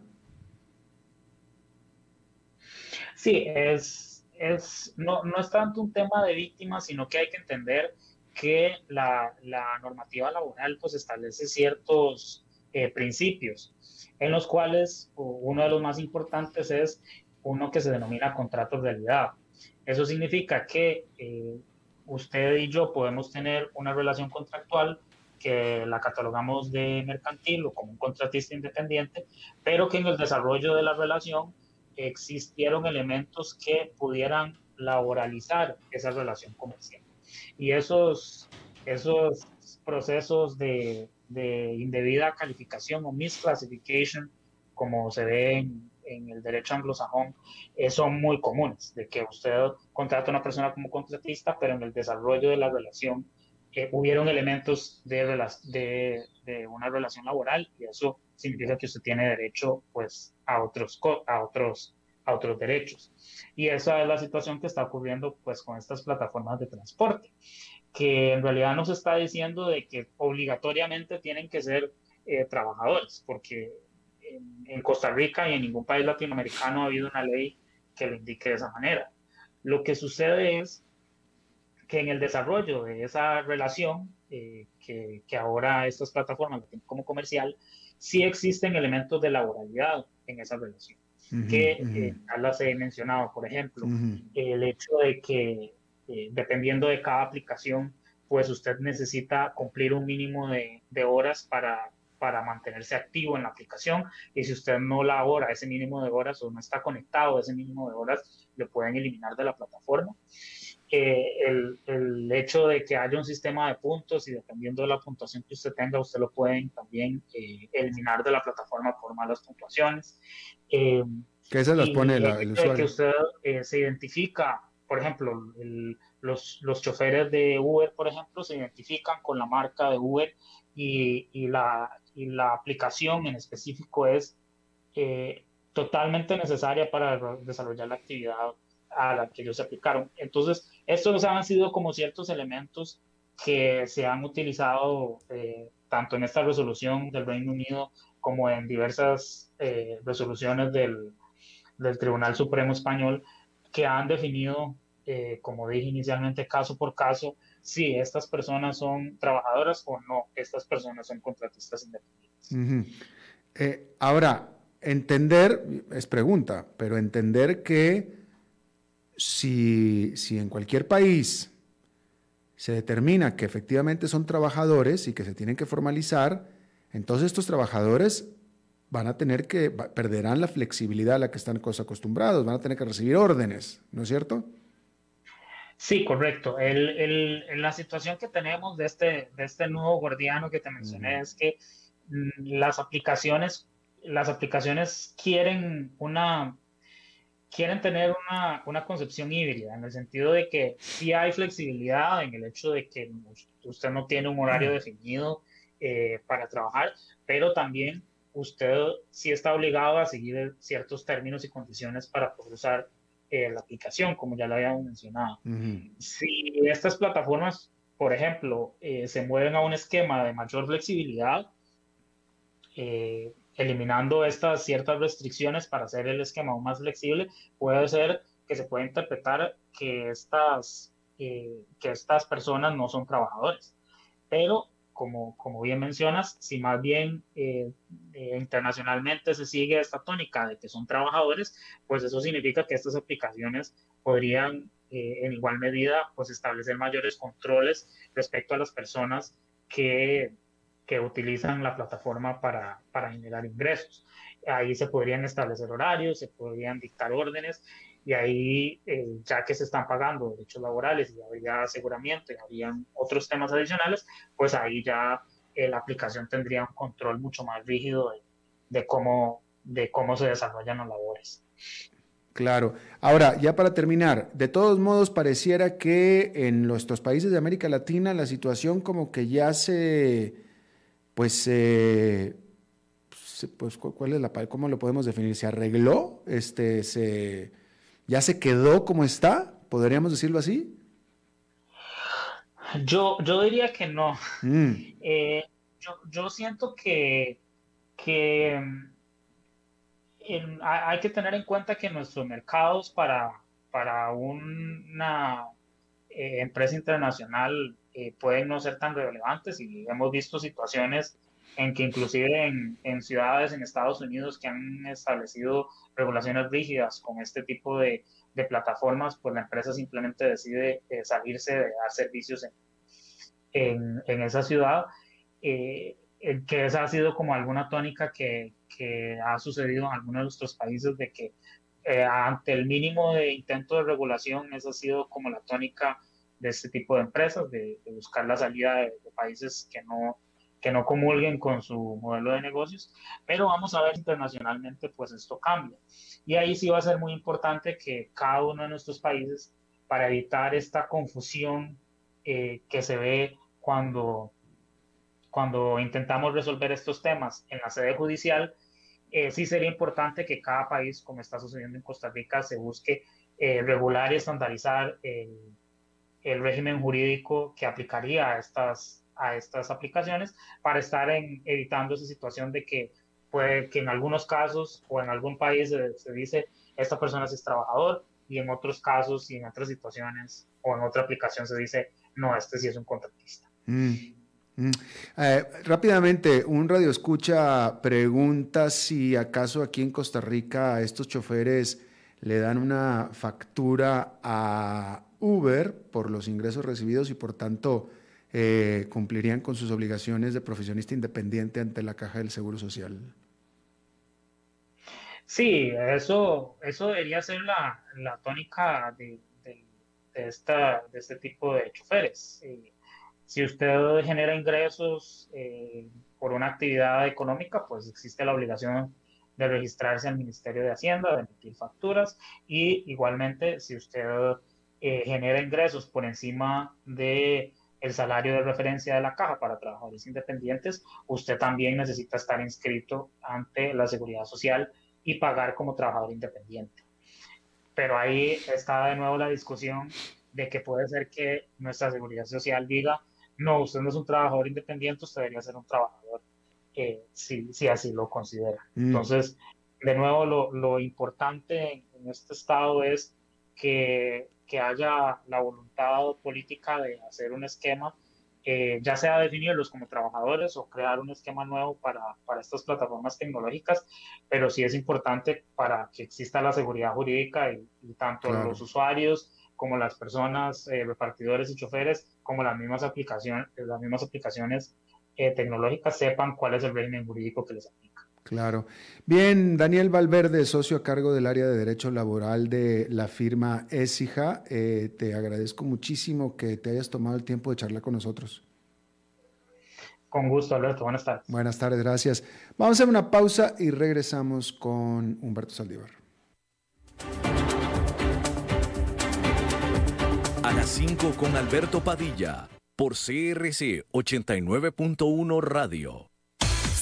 Sí, es, es, no, no es tanto un tema de víctima, sino que hay que entender que la, la normativa laboral pues establece ciertos eh, principios, en los cuales uno de los más importantes es uno que se denomina contrato de realidad. Eso significa que eh, usted y yo podemos tener una relación contractual que la catalogamos de mercantil o como un contratista independiente, pero que en el desarrollo de la relación existieron elementos que pudieran laboralizar esa relación comercial. Y esos, esos procesos de, de indebida calificación o misclassification, como se ve en, el derecho anglosajón, eh, son muy comunes, de que usted contrata a una persona como contratista, pero en el desarrollo de la relación eh, hubieron elementos de, de, de, una relación laboral y eso significa que usted tiene derecho pues, a, otros, a, otros, a otros derechos. Y esa es la situación que está ocurriendo pues, con estas plataformas de transporte que en realidad nos está diciendo de que obligatoriamente tienen que ser eh, trabajadores, porque en, Costa Rica y en ningún país latinoamericano ha habido una ley que lo indique de esa manera. Lo que sucede es que en el desarrollo de esa relación, eh, que, que, ahora estas plataformas tienen como comercial, sí existen elementos de laboralidad en esa relación. que uh ya las he mencionado, por ejemplo, el hecho de que eh, dependiendo de cada aplicación, pues usted necesita cumplir un mínimo de, horas para, para mantenerse activo en la aplicación y si usted no labora ese mínimo de horas o no está conectado a ese mínimo de horas, le pueden eliminar de la plataforma. Eh, el, el, hecho de que haya un sistema de puntos y dependiendo de la puntuación que usted tenga, usted lo pueden también eh, eliminar de la plataforma por malas puntuaciones. Eh, que esas las pone el usuario. Que usted se identifica por ejemplo, los, los choferes de Uber, por ejemplo, se identifican con la marca de Uber y, y, la, y la, aplicación en específico es eh, totalmente necesaria para desarrollar la actividad a la que ellos se aplicaron. Entonces, estos han sido como ciertos elementos que se han utilizado eh, tanto en esta resolución del Reino Unido como en diversas eh, resoluciones del, del Tribunal Supremo Español que han definido, eh, como dije inicialmente, caso por caso, si estas personas son trabajadoras o no, estas personas son contratistas independientes. Eh, ahora, entender, es pregunta, pero entender que si, si en cualquier país se determina que efectivamente son trabajadores y que se tienen que formalizar, entonces estos trabajadores van a tener que, perderán la flexibilidad a la que están acostumbrados, van a tener que recibir órdenes, ¿no es cierto? Sí, correcto. El, el, la situación que tenemos de este, de este nuevo gordiano que te mencioné es que mm, las aplicaciones, las aplicaciones quieren una quieren tener una, una, concepción híbrida, en el sentido de que sí hay flexibilidad en el hecho de que usted no tiene un horario definido eh, para trabajar, pero también usted sí está obligado a seguir ciertos términos y condiciones para poder usar eh, la aplicación, como ya lo habíamos mencionado. Si estas plataformas, por ejemplo, eh, se mueven a un esquema de mayor flexibilidad, eh, eliminando estas ciertas restricciones para hacer el esquema aún más flexible, puede ser que se pueda interpretar que estas, que estas personas no son trabajadores. Pero como, como bien mencionas, si más bien eh, eh, internacionalmente se sigue esta tónica de que son trabajadores, pues eso significa que estas aplicaciones podrían eh, en igual medida pues establecer mayores controles respecto a las personas que, que utilizan la plataforma para, para generar ingresos. Ahí se podrían establecer horarios, se podrían dictar órdenes y ahí, eh, ya que se están pagando derechos laborales y habría aseguramiento y habrían otros temas adicionales, pues ahí ya eh, la aplicación tendría un control mucho más rígido de, cómo, de cómo se desarrollan las labores. Claro. Ahora, ya para terminar, de todos modos pareciera que en nuestros países de América Latina la situación como que ya se, pues, eh, pues, ¿cuál es la, cómo lo podemos definir? ¿Se arregló? Este, se, ¿Ya se quedó como está? ¿Podríamos decirlo así? Yo, yo diría que no. Mm. Eh, yo, siento que, que hay que tener en cuenta que nuestros mercados para, para una eh, empresa internacional eh, pueden no ser tan relevantes y hemos visto situaciones en que inclusive en, ciudades en Estados Unidos que han establecido regulaciones rígidas con este tipo de, plataformas, pues la empresa simplemente decide eh, salirse de dar servicios en, en, esa ciudad, que esa ha sido como alguna tónica que, que ha sucedido en algunos de nuestros países de que eh, ante el mínimo de intento de regulación, esa ha sido como la tónica de este tipo de empresas, de, buscar la salida de, países que no, que no comulguen con su modelo de negocios, pero vamos a ver internacionalmente, pues esto cambia. Y ahí sí va a ser muy importante que cada uno de nuestros países, para evitar esta confusión eh, que se ve cuando, cuando intentamos resolver estos temas en la sede judicial, eh, sí sería importante que cada país, como está sucediendo en Costa Rica, se busque eh, regular y estandarizar el, el, régimen jurídico que aplicaría a estas, a estas aplicaciones para estar en, evitando esa situación de que puede que en algunos casos o en algún país se, dice esta persona es trabajador y en otros casos y en otras situaciones o en otra aplicación se dice no, este sí es un contratista. Mm. Mm. Eh, rápidamente, un radio escucha pregunta si acaso aquí en Costa Rica a estos choferes le dan una factura a Uber por los ingresos recibidos y por tanto eh, cumplirían con sus obligaciones de profesionista independiente ante la caja del Seguro Social. Sí, eso, eso debería ser la, tónica de, esta, de este tipo de choferes. Si usted genera ingresos eh, por una actividad económica, pues existe la obligación de registrarse al Ministerio de Hacienda, de emitir facturas y igualmente si usted eh, genera ingresos por encima de el salario de referencia de la caja para trabajadores independientes, usted también necesita estar inscrito ante la seguridad social y pagar como trabajador independiente. Pero ahí está de nuevo la discusión de que puede ser que nuestra seguridad social diga no, usted no es un trabajador independiente, usted debería ser un trabajador eh, si, si, así lo considera. Mm. Entonces, de nuevo, lo, lo importante en, este estado es que, que, haya la voluntad política de hacer un esquema, eh, ya sea definirlos como trabajadores o crear un esquema nuevo para, para estas plataformas tecnológicas, pero sí es importante para que exista la seguridad jurídica y, tanto los usuarios como las personas, eh, repartidores y choferes, como las mismas aplicaciones, las mismas aplicaciones eh, tecnológicas sepan cuál es el régimen jurídico que les aplica. Claro. Bien, Daniel Valverde, socio a cargo del área de Derecho Laboral de la firma ESIJA, eh, te agradezco muchísimo que te hayas tomado el tiempo de charlar con nosotros. Con gusto, Alberto. Buenas tardes. Buenas tardes, gracias. Vamos a hacer una pausa y regresamos con Humberto Saldívar. A las 5 con Alberto Padilla, por CRC 89.1 Radio.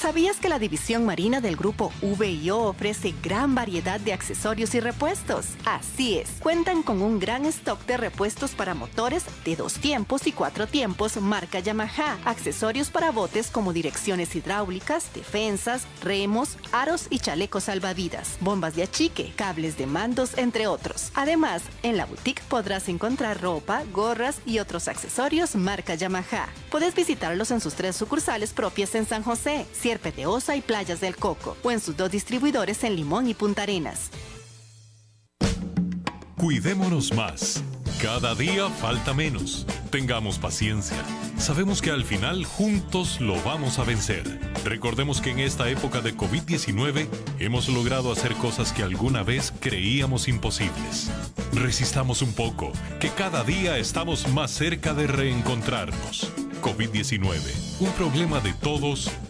¿Sabías que la división marina del grupo VIO ofrece gran variedad de accesorios y repuestos? Así es, cuentan con un gran stock de repuestos para motores de dos tiempos y cuatro tiempos marca Yamaha, accesorios para botes como direcciones hidráulicas, defensas, remos, aros y chalecos salvavidas, bombas de achique, cables de mandos, entre otros. Además, en la boutique podrás encontrar ropa, gorras y otros accesorios marca Yamaha. Puedes visitarlos en sus tres sucursales propias en San José. De Osa y Playas del Coco, o en sus dos distribuidores en Limón y Punta Arenas. Cuidémonos más. Cada día falta menos. Tengamos paciencia. Sabemos que al final juntos lo vamos a vencer. Recordemos que en esta época de COVID-19 hemos logrado hacer cosas que alguna vez creíamos imposibles. Resistamos un poco, que cada día estamos más cerca de reencontrarnos. COVID-19, un problema de todos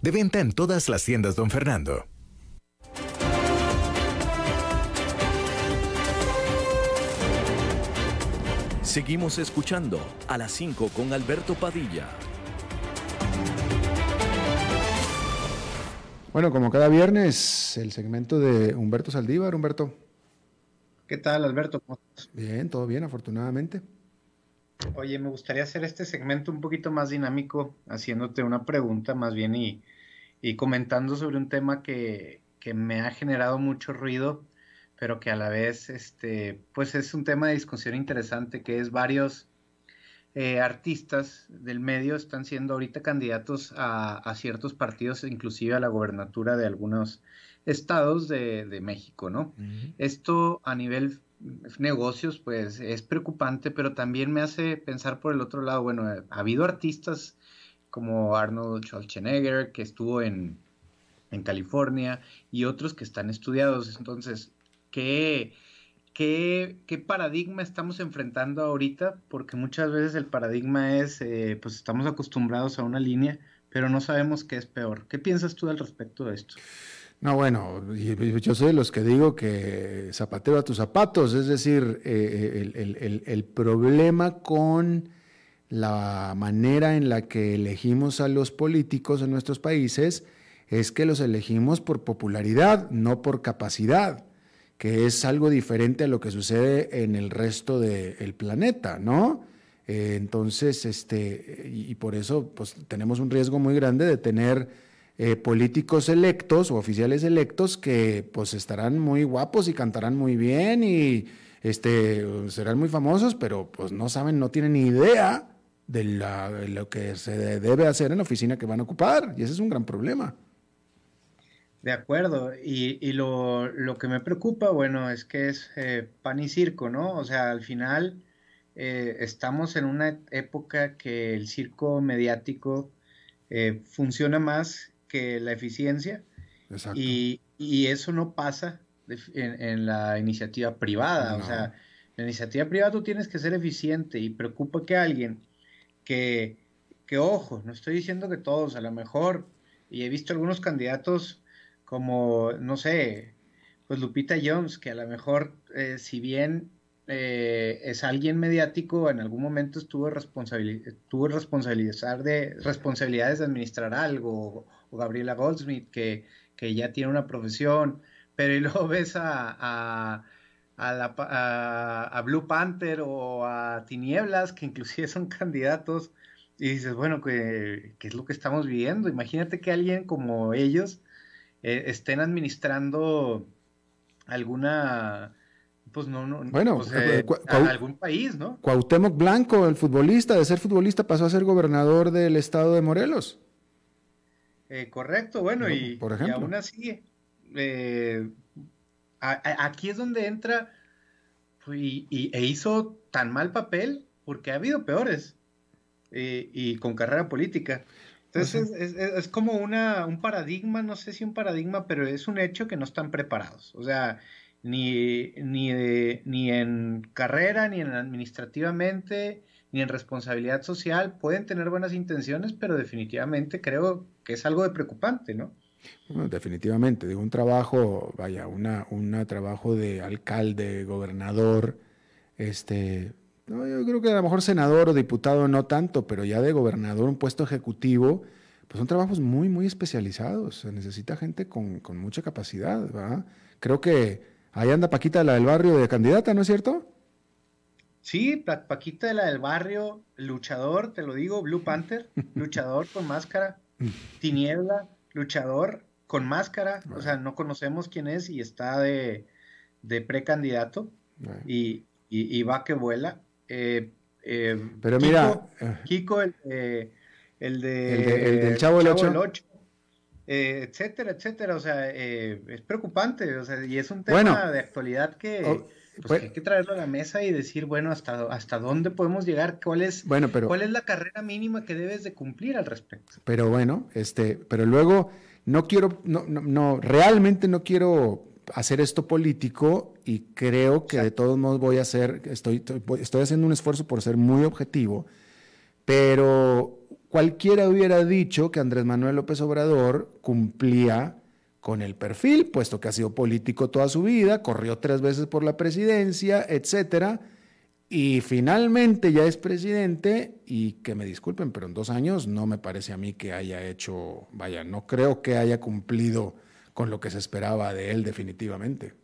De venta en todas las tiendas, don Fernando. Seguimos escuchando a las 5 con Alberto Padilla. Bueno, como cada viernes, el segmento de Humberto Saldívar. Humberto. ¿Qué tal, Alberto? Bien, todo bien, afortunadamente. Oye, me gustaría hacer este segmento un poquito más dinámico, haciéndote una pregunta más bien y, comentando sobre un tema que, me ha generado mucho ruido, pero que a la vez, este, pues es un tema de discusión interesante, que es varios eh, artistas del medio están siendo ahorita candidatos a, ciertos partidos, inclusive a la gobernatura de algunos estados de, México, ¿no? Esto a nivel negocios, pues es preocupante, pero también me hace pensar por el otro lado, bueno, ha habido artistas como Arnold Schwarzenegger, que estuvo en, en California, y otros que están estudiados. Entonces, ¿qué, qué, qué paradigma estamos enfrentando ahorita? Porque muchas veces el paradigma es, eh, pues estamos acostumbrados a una línea, pero no sabemos qué es peor. ¿Qué piensas tú al respecto de esto? No, bueno, yo soy de los que digo que zapatero a tus zapatos, es decir, eh, eh, el, problema con la manera en la que elegimos a los políticos en nuestros países es que los elegimos por popularidad, no por capacidad, que es algo diferente a lo que sucede en el resto del planeta, ¿no? Eh, entonces, este, y, y por eso pues, tenemos un riesgo muy grande de tener eh, políticos electos o oficiales electos que pues estarán muy guapos y cantarán muy bien y este, serán muy famosos, pero pues no saben, no tienen ni idea de, lo que se debe hacer en la oficina que van a ocupar y ese es un gran problema. De acuerdo, y, lo, que me preocupa, bueno, es que es eh, pan y circo, ¿no? O sea, al final eh, estamos en una época que el circo mediático funciona más que la eficiencia. Y, eso no pasa en, la iniciativa privada. O sea, en la iniciativa privada tú tienes que ser eficiente y preocupa que alguien que, que, ojo, no estoy diciendo que todos, a lo mejor, y he visto algunos candidatos como, no sé, pues Lupita Jones, que a lo mejor, eh, si bien eh, es alguien mediático, en algún momento estuvo, tuvo responsabilizar de, responsabilidades de administrar algo o Gabriela Goldsmith, que, que ya tiene una profesión, pero y luego ves a, a, a, Blue Panther o a Tinieblas, que inclusive son candidatos, y dices, bueno, ¿qué, es lo que estamos viviendo? Imagínate que alguien como ellos eh, estén administrando alguna pues no, no, bueno, pues, eh, algún país, ¿no? Cuauhtémoc Blanco, el futbolista, de ser futbolista pasó a ser gobernador del estado de Morelos. Eh, correcto, bueno, y, aún así, eh, aquí es donde entra pues, y, e hizo tan mal papel porque ha habido peores eh, y con carrera política. Entonces pues es, como una, un paradigma, no sé si un paradigma, pero es un hecho que no están preparados. O sea, ni, ni, ni en carrera, ni en administrativamente, ni en responsabilidad social. Pueden tener buenas intenciones, pero definitivamente creo que es algo de preocupante, ¿no? definitivamente, de un trabajo, vaya, una, un trabajo de alcalde, gobernador, este, no, yo creo que a lo mejor senador o diputado no tanto, pero ya de gobernador, un puesto ejecutivo, pues son trabajos muy, muy especializados. Se necesita gente con, con mucha capacidad, ¿verdad? Creo que ahí anda Paquita, la del barrio de candidata, ¿no es cierto? Sí, Paquita de la del barrio, luchador, te lo digo, Blue Panther, luchador con máscara, Tiniebla, luchador con máscara, o sea, no conocemos quién es y está de, precandidato y, y, va que vuela. Eh, eh, Pero mira, Kiko, el, el, de, el, del Chavo, el 8. eh, etcétera, etcétera. O sea, eh, es preocupante, o sea, y es un tema de actualidad que, pues, pues, hay que traerlo a la mesa y decir, bueno, hasta, hasta dónde podemos llegar, cuál es, cuál es la carrera mínima que debes de cumplir al respecto. Pero bueno, este, pero luego no quiero, no, no, no realmente no quiero hacer esto político y creo que de todos modos voy a hacer, estoy, estoy haciendo un esfuerzo por ser muy objetivo, pero cualquiera hubiera dicho que Andrés Manuel López Obrador cumplía con el perfil, puesto que ha sido político toda su vida, corrió tres veces por la presidencia, etcétera, y finalmente ya es presidente y que me disculpen, pero en dos años no me parece a mí que haya hecho, vaya, no creo que haya cumplido con lo que se esperaba de él definitivamente.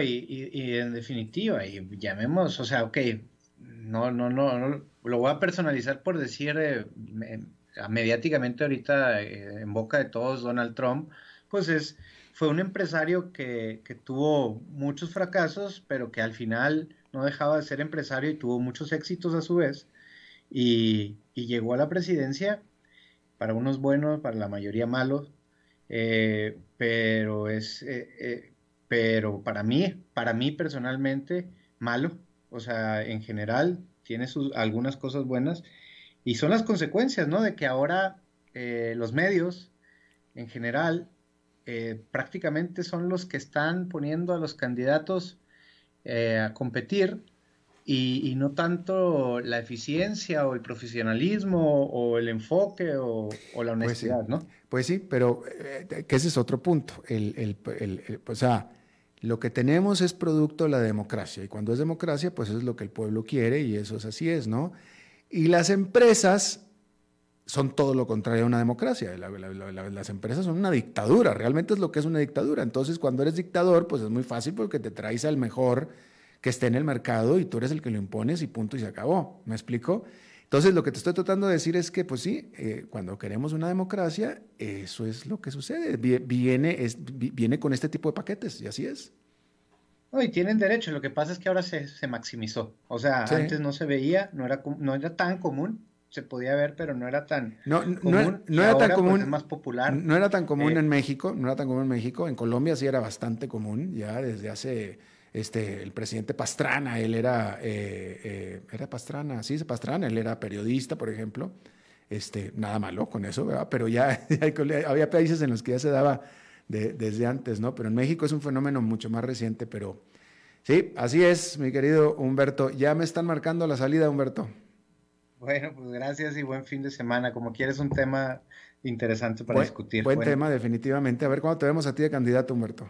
y, en definitiva, y llamemos, o sea, ok, no, no, no, lo voy a personalizar por decir eh, mediáticamente ahorita eh, en boca de todos Donald Trump, pues es, fue un empresario que, que, tuvo muchos fracasos, pero que al final no dejaba de ser empresario y tuvo muchos éxitos a su vez, y, y llegó a la presidencia, para unos buenos, para la mayoría malos, eh, pero es, eh, eh, pero para mí, para mí personalmente, malo. O sea, en general tiene sus, algunas cosas buenas y son las consecuencias, ¿no? De que ahora los medios, en general, prácticamente son los que están poniendo a los candidatos a competir y, no tanto la eficiencia o el profesionalismo o el enfoque o, la pues honestidad, ¿no? Pues sí, pero eh, que ese es otro punto. El, o sea, lo que tenemos es producto de la democracia y cuando es democracia, pues es lo que el pueblo quiere y eso es así es, ¿no? Y las empresas son todo lo contrario a una democracia. las empresas son una dictadura, realmente es lo que es una dictadura. Entonces, cuando eres dictador, pues es muy fácil porque te traes al mejor que esté en el mercado y tú eres el que lo impones y punto y se acabó. ¿Me explico? Entonces, lo que te estoy tratando de decir es que, pues sí, eh, cuando queremos una democracia, eso es lo que sucede. Viene, viene con este tipo de paquetes y así es. No, y tienen derecho. Lo que pasa es que ahora se, se maximizó. O sea, antes no se veía, no era, no era tan común. Se podía ver, pero no era tan no, común. No, era tan pues, común. es más popular. No era tan común eh, en México. No era tan común en México. En Colombia sí era bastante común, ya desde hace este, el presidente Pastrana, él era, eh, eh, era Pastrana, sí, Pastrana, él era periodista, por ejemplo, este, nada malo con eso, ¿verdad? pero ya había países en los que ya se daba desde antes, ¿no? Pero en México es un fenómeno mucho más reciente, pero sí, así es, mi querido Humberto. Ya me están marcando la salida, Humberto. Bueno, pues gracias y buen fin de semana. Como quieres, un tema interesante para discutir. Buen tema, definitivamente. A ver cuándo te vemos a ti de candidato, Humberto.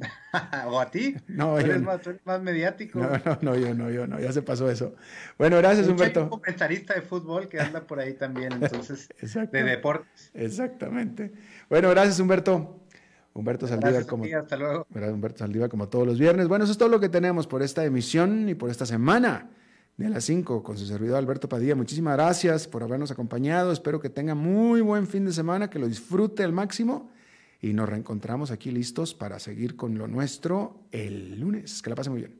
¿O a ti? No, ¿Tú eres, más, más, mediático. No, no, no, yo no, yo no, ya se pasó eso. Bueno, gracias, Humberto. Un comentarista de fútbol que anda por ahí también, entonces, de deportes. Exactamente. Bueno, gracias, Humberto. Humberto Saldívar, como, hasta luego. Humberto Saldívar, como todos los viernes. Bueno, eso es todo lo que tenemos por esta emisión y por esta semana de las 5 con su servidor Alberto Padilla. Muchísimas gracias por habernos acompañado. Espero que tenga muy buen fin de semana, que lo disfrute al máximo y nos reencontramos aquí listos para seguir con lo nuestro el lunes. Que la pase muy bien.